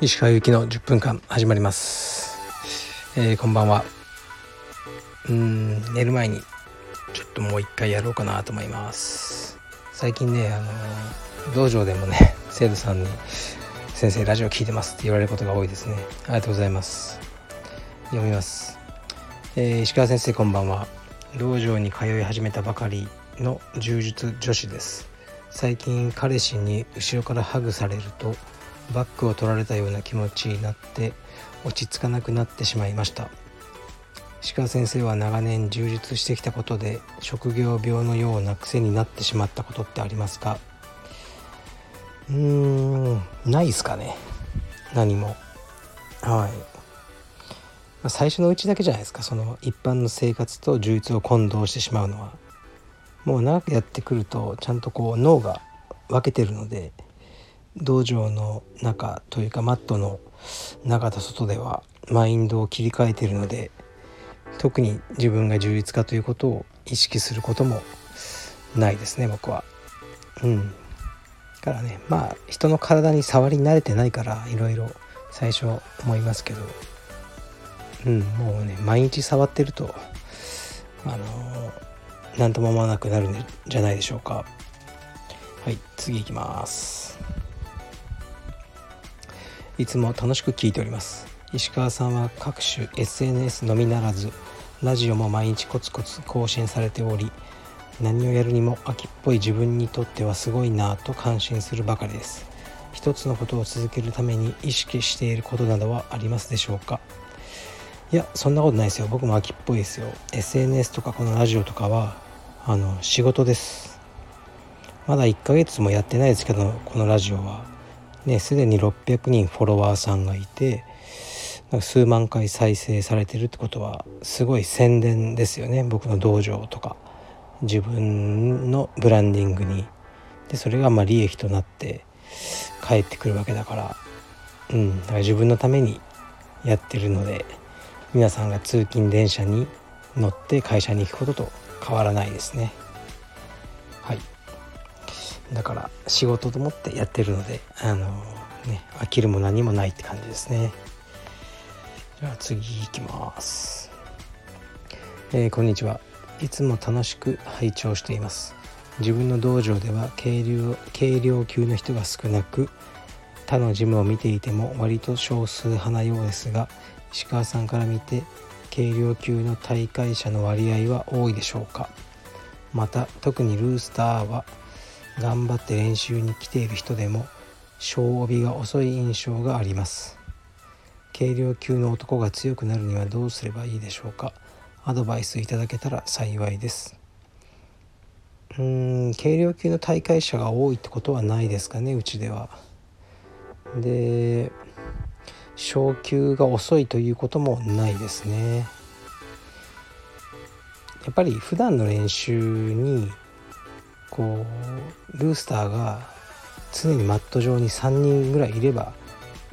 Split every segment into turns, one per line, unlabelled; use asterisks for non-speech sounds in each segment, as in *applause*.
石川由紀の10分間始まります、えー、こんばんは。うん寝る前にちょっともう一回やろうかなと思います。最近ねあの道場でもね生徒さんに「先生ラジオ聞いてます」って言われることが多いですね。ありがとうございます。読みます、えー、石川先生こんばんは。道場に通い始めたばかり。の柔術女子です。最近彼氏に後ろからハグされるとバッグを取られたような気持ちになって落ち着かなくなってしまいました。鹿先生は長年充実してきたことで職業病のような癖になってしまったことってありますか？うーんないですかね。何も。はい、まあ、最初のうちだけじゃないですか。その一般の生活と充実を混同してしまうのは。もう長くやってくるとちゃんとこう脳が分けてるので道場の中というかマットの中と外ではマインドを切り替えてるので特に自分が充実かということを意識することもないですね僕は。うん。からねまあ人の体に触り慣れてないからいろいろ最初思いますけどうんもうね毎日触ってるとあの何とも思わなくなるんじゃないでしょうか。はい次いきます。いつも楽しく聞いております。石川さんは各種 SNS のみならずラジオも毎日コツコツ更新されており何をやるにも秋っぽい自分にとってはすごいなぁと感心するばかりです。一つのことを続けるために意識していることなどはありますでしょうか。いやそんなことないですよ。僕も秋っぽいですよ。SNS とかこのラジオとかはあの仕事です。まだ1ヶ月もやってないですけどこのラジオは。ねすでに600人フォロワーさんがいて数万回再生されてるってことはすごい宣伝ですよね。僕の道場とか自分のブランディングに。でそれがまあ利益となって返ってくるわけだから。うんだから自分のためにやってるので皆さんが通勤電車に乗って会社に行くことと変わらないですね。はい。だから仕事と思ってやってるのであのね飽きるも何もないって感じですね。じゃあ次いきます。えー、こんにちは。いつも楽しく拝聴しています。自分の道場では軽量軽量級の人が少なく他のジムを見ていても割と少数派なようですが石川さんから見て軽量級の大会者の割合は多いでしょうか。また特にルースターは頑張って練習に来ている人でも小帯が遅い印象があります。軽量級の男が強くなるにはどうすればいいでしょうか。アドバイスいただけたら幸いです。うーん軽量級の大会者が多いってことはないですかねうちでは。で昇級が遅いということもないですね。やっぱり普段の練習にこうルースターが常にマット上に3人ぐらいいれば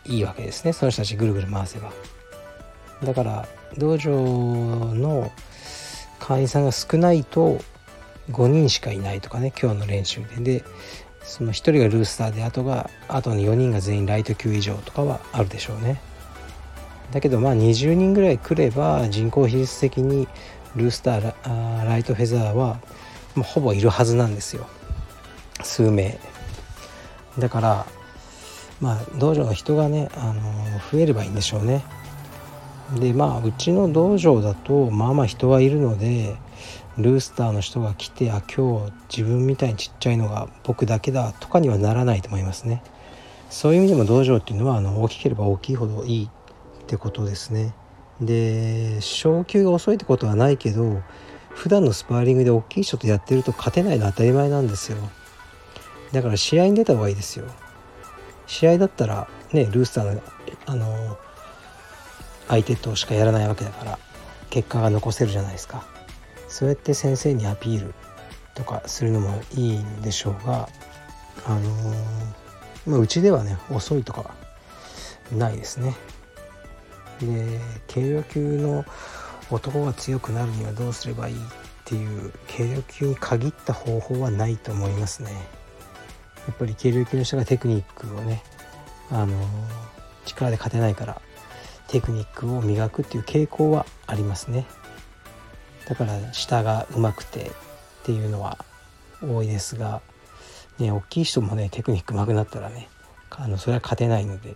いいわけですね。その人たちぐるぐる回せば。だから道場の会員さんが少ないと5人しかいないとかね今日の練習で。でその1人がルースターであとがあとに4人が全員ライト級以上とかはあるでしょうね。だけどまあ20人ぐらい来れば人口比率的にルースターライトフェザーはまあ、ほぼいるはずなんですよ。数名。だからまあ道場の人がね、あの増えればいいんでしょうね。でまあうちの道場だとまあまあ人はいるのでルースターの人が来てあ今日自分みたいにちっちゃいのが僕だけだとかにはならないと思いますね。そういう意味でも道場っていうのはあの大きければ大きいほどいいってことですね。で昇級が遅いってことはないけど普段のスパーリングで大きい人とやってると勝てないのは当たり前なんですよ。だから試合に出た方がいいですよ。試合だったらねルースターのあの相手としかやらないわけだから結果が残せるじゃないですか。そうやって先生にアピールとかするのもいいんでしょうがあのまあ、うちではね遅いとかないですね。で軽量級の男が強くなるにはどうすればいいっっていう軽量級に限った方法はないと思いますね。やっぱり軽量級の人がテクニックをねあの力で勝てないからテクニックを磨くっていう傾向はありますね。だから下が上手くてっていうのは多いですがね大きい人もねテクニック上手くなったらねあのそれは勝てないので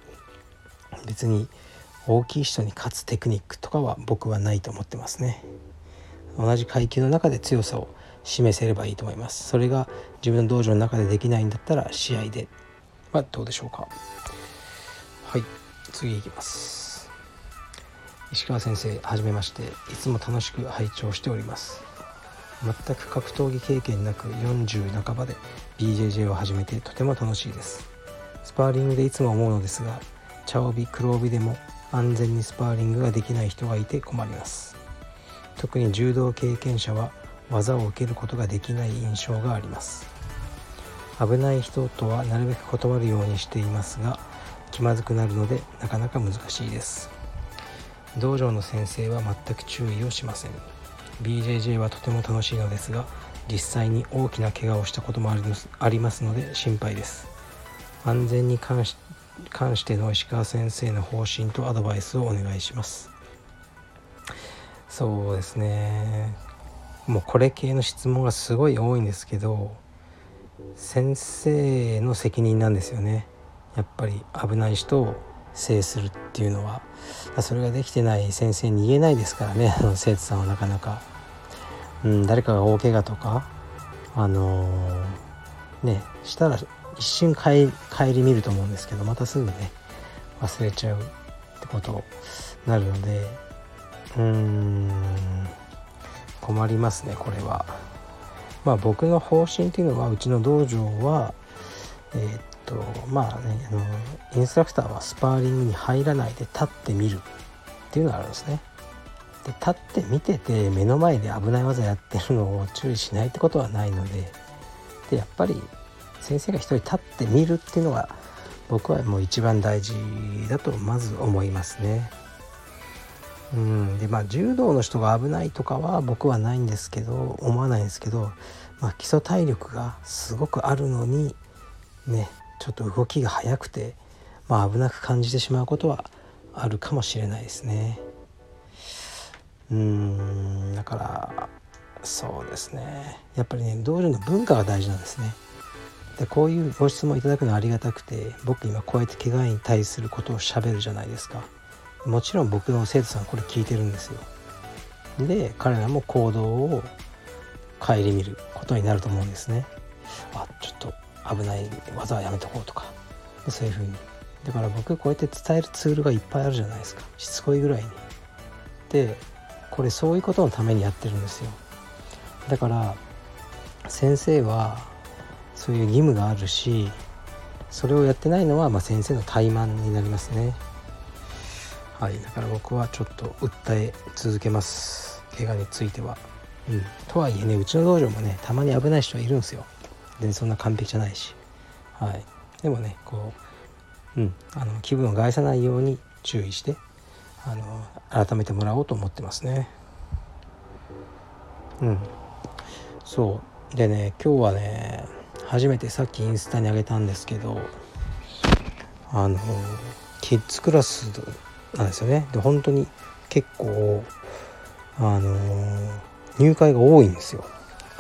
別に大きい人に勝つテクニックとかは僕はないと思ってますね。同じ階級の中で強さを示せればいいと思います。それが自分の道場の中でできないんだったら試合ではどうでしょうか。はい次いきます。石川先生はじめまして。いつも楽しく拝聴しております。全く格闘技経験なく40半ばで BJJ を始めてとても楽しいです。スパーリングでいつも思うのですが茶帯黒帯でも安全にスパーリングができない人がいて困ります。特に柔道経験者は技を受けることができない印象があります。危ない人とはなるべく断るようにしていますが気まずくなるのでなかなか難しいです。道場の先生は全く注意をしません。BJJ はとても楽しいのですが実際に大きな怪我をしたこともありますので心配です。安全に関し関しての石川先生の方針とアドバイスをお願いします。そうですね。もうこれ系の質問がすごい多いんですけど先生の責任なんですよね。やっぱり危ない人を制するっていうのはそれができてない先生に言えないですからね *laughs* 生徒さんはなかなか、うん、誰かが大怪我とかあのー、ねしたら一瞬帰り見ると思うんですけどまたすぐね忘れちゃうってことになるのでうーん困りますねこれは。まあ僕の方針っていうのはうちの道場はえー、っとまあねあのインストラクターはスパーリングに入らないで立ってみるっていうのがあるんですね。で立って見てて目の前で危ない技やってるのを注意しないってことはないのででやっぱり先生が一人立ってみるっていうのが僕はもう一番大事だとまず思いますね。うんでまあ柔道の人が危ないとかは僕はないんですけど思わないんですけど、まあ、基礎体力がすごくあるのにねちょっと動きが速くて、まあ、危なく感じてしまうことはあるかもしれないですね。うんだからそうですねやっぱりね道場の文化が大事なんですね。でこういうご質問いただくのはありがたくて僕今こうやって怪我に対することをしゃべるじゃないですかもちろん僕の生徒さんこれ聞いてるんですよで彼らも行動を顧みることになると思うんですねあちょっと危ない技はやめとこうとか。そういうふうに。だから僕こうやって伝えるツールがいっぱいあるじゃないですか。しつこいぐらいに。でこれそういうことのためにやってるんですよ。だから先生はそういう義務があるしそれをやってないのは、ま、先生の怠慢になりますね。はい。だから僕はちょっと訴え続けます。怪我については。うん。とはいえねうちの道場もねたまに危ない人はいるんですよ。でそんな完璧じゃないし。はい。でもねこううん。あの気分を害さないように注意してあの改めてもらおうと思ってますね。うん。そう。でね今日はね初めてさっきインスタに上げたんですけどあのキッズクラスなんですよね。で本当に結構あの入会が多いんですよ。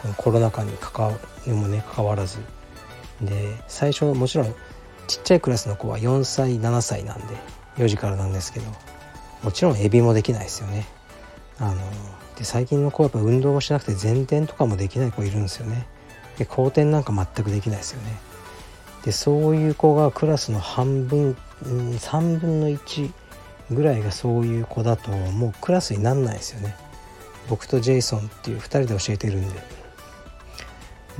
このコロナ禍に関わにもね関わらず。で最初もちろんちっちゃいクラスの子は4歳7歳なんで4時からなんですけどもちろんエビもできないですよね。あので最近の子はやっぱ運動もしなくて前転とかもできない子いるんですよね。で後転なんか全くできないですよね。でそういう子がクラスの半分、3分の1ぐらいがそういう子だともうクラスになんないですよね。僕とジェイソンっていう2人で教えてるんで。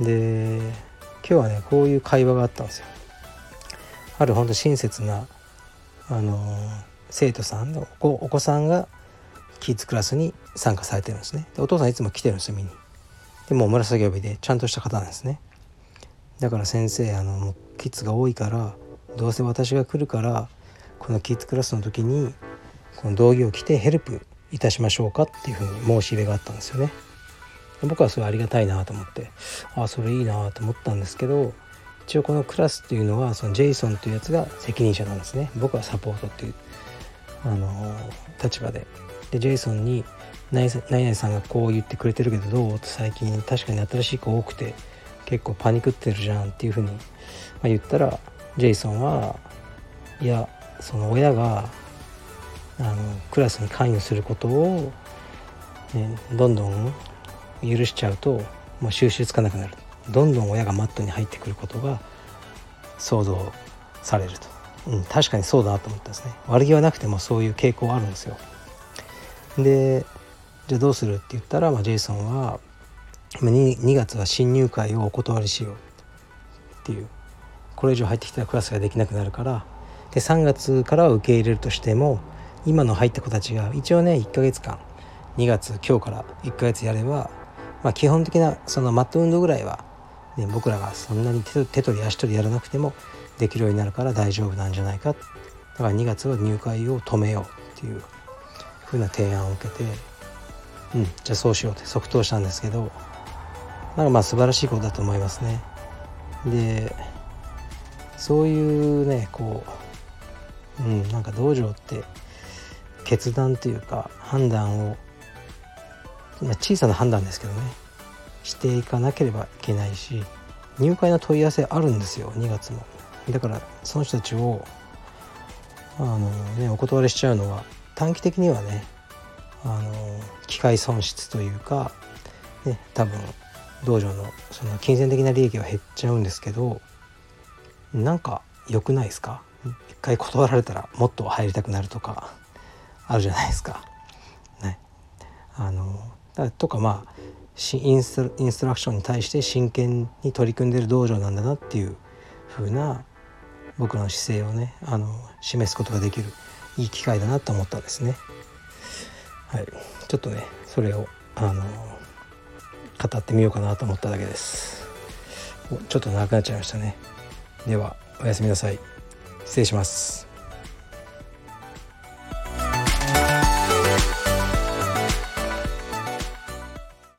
で今日はねこういう会話があったんですよ。あるほんと親切なあの生徒さんのお子さんがキッズクラスに参加されてるんですね。でお父さんいつも来てるんですよ見に。でも紫帯でちゃんとした方なんですね。だから先生あのキッズが多いからどうせ私が来るからこのキッズクラスの時にこの道着を着てヘルプいたしましょうかっていうふうに申し入れがあったんですよね。僕はそれありがたいなと思ってああそれいいなと思ったんですけど一応このクラスっていうのはそのジェイソンというやつが責任者なんですね。僕はサポートっていう、あの立場で。でジェイソンに何々さんがこう言ってくれてるけどどう？って最近確かに新しい子多くて結構パニクってるじゃんっていうふうに、まあ、言ったらジェイソンはいやその親があのクラスに関与することを、ね、どんどん許しちゃうともう収集つかなくなる。どんどん親がマットに入ってくることが想像されると、うん、確かにそうだなと思ったんですね。悪気はなくてもそういう傾向あるんですよ。でじゃあどうするって言ったら、まあ、ジェイソンは 2, 2月は新入会をお断りしようっていう。これ以上入ってきたらクラスができなくなるから。で3月からは受け入れるとしても今の入った子たちが一応ね1ヶ月間2月今日から1ヶ月やれば、まあ、基本的なそのマット運動ぐらいは、ね、僕らがそんなに手取り足取りやらなくてもできるようになるから大丈夫なんじゃないかだから2月は入会を止めようっていうふうな提案を受けてうんじゃあそうしようって即答したんですけどなんかまあ素晴らしいことだと思いますね。でそういうねこう、うん、なんか道場って決断というか判断を小さな判断ですけどね。していかなければいけないし入会の問い合わせあるんですよ2月もだからその人たちをあのねお断りしちゃうのは短期的にはねあの機械損失というか、ね、多分道場のその金銭的な利益は減っちゃうんですけどなんか良くないですか？一回断られたらもっと入りたくなるとかあるじゃないですか。ね、あのとかまあインスインストラクションに対して真剣に取り組んでる道場なんだなっていう風な僕らの姿勢をねあの示すことができるいい機会だなと思ったんですね。はい、ちょっとねそれをあの語ってみようかなと思っただけです。ちょっと長くなっちゃいましたね。ではおやすみなさい。失礼します。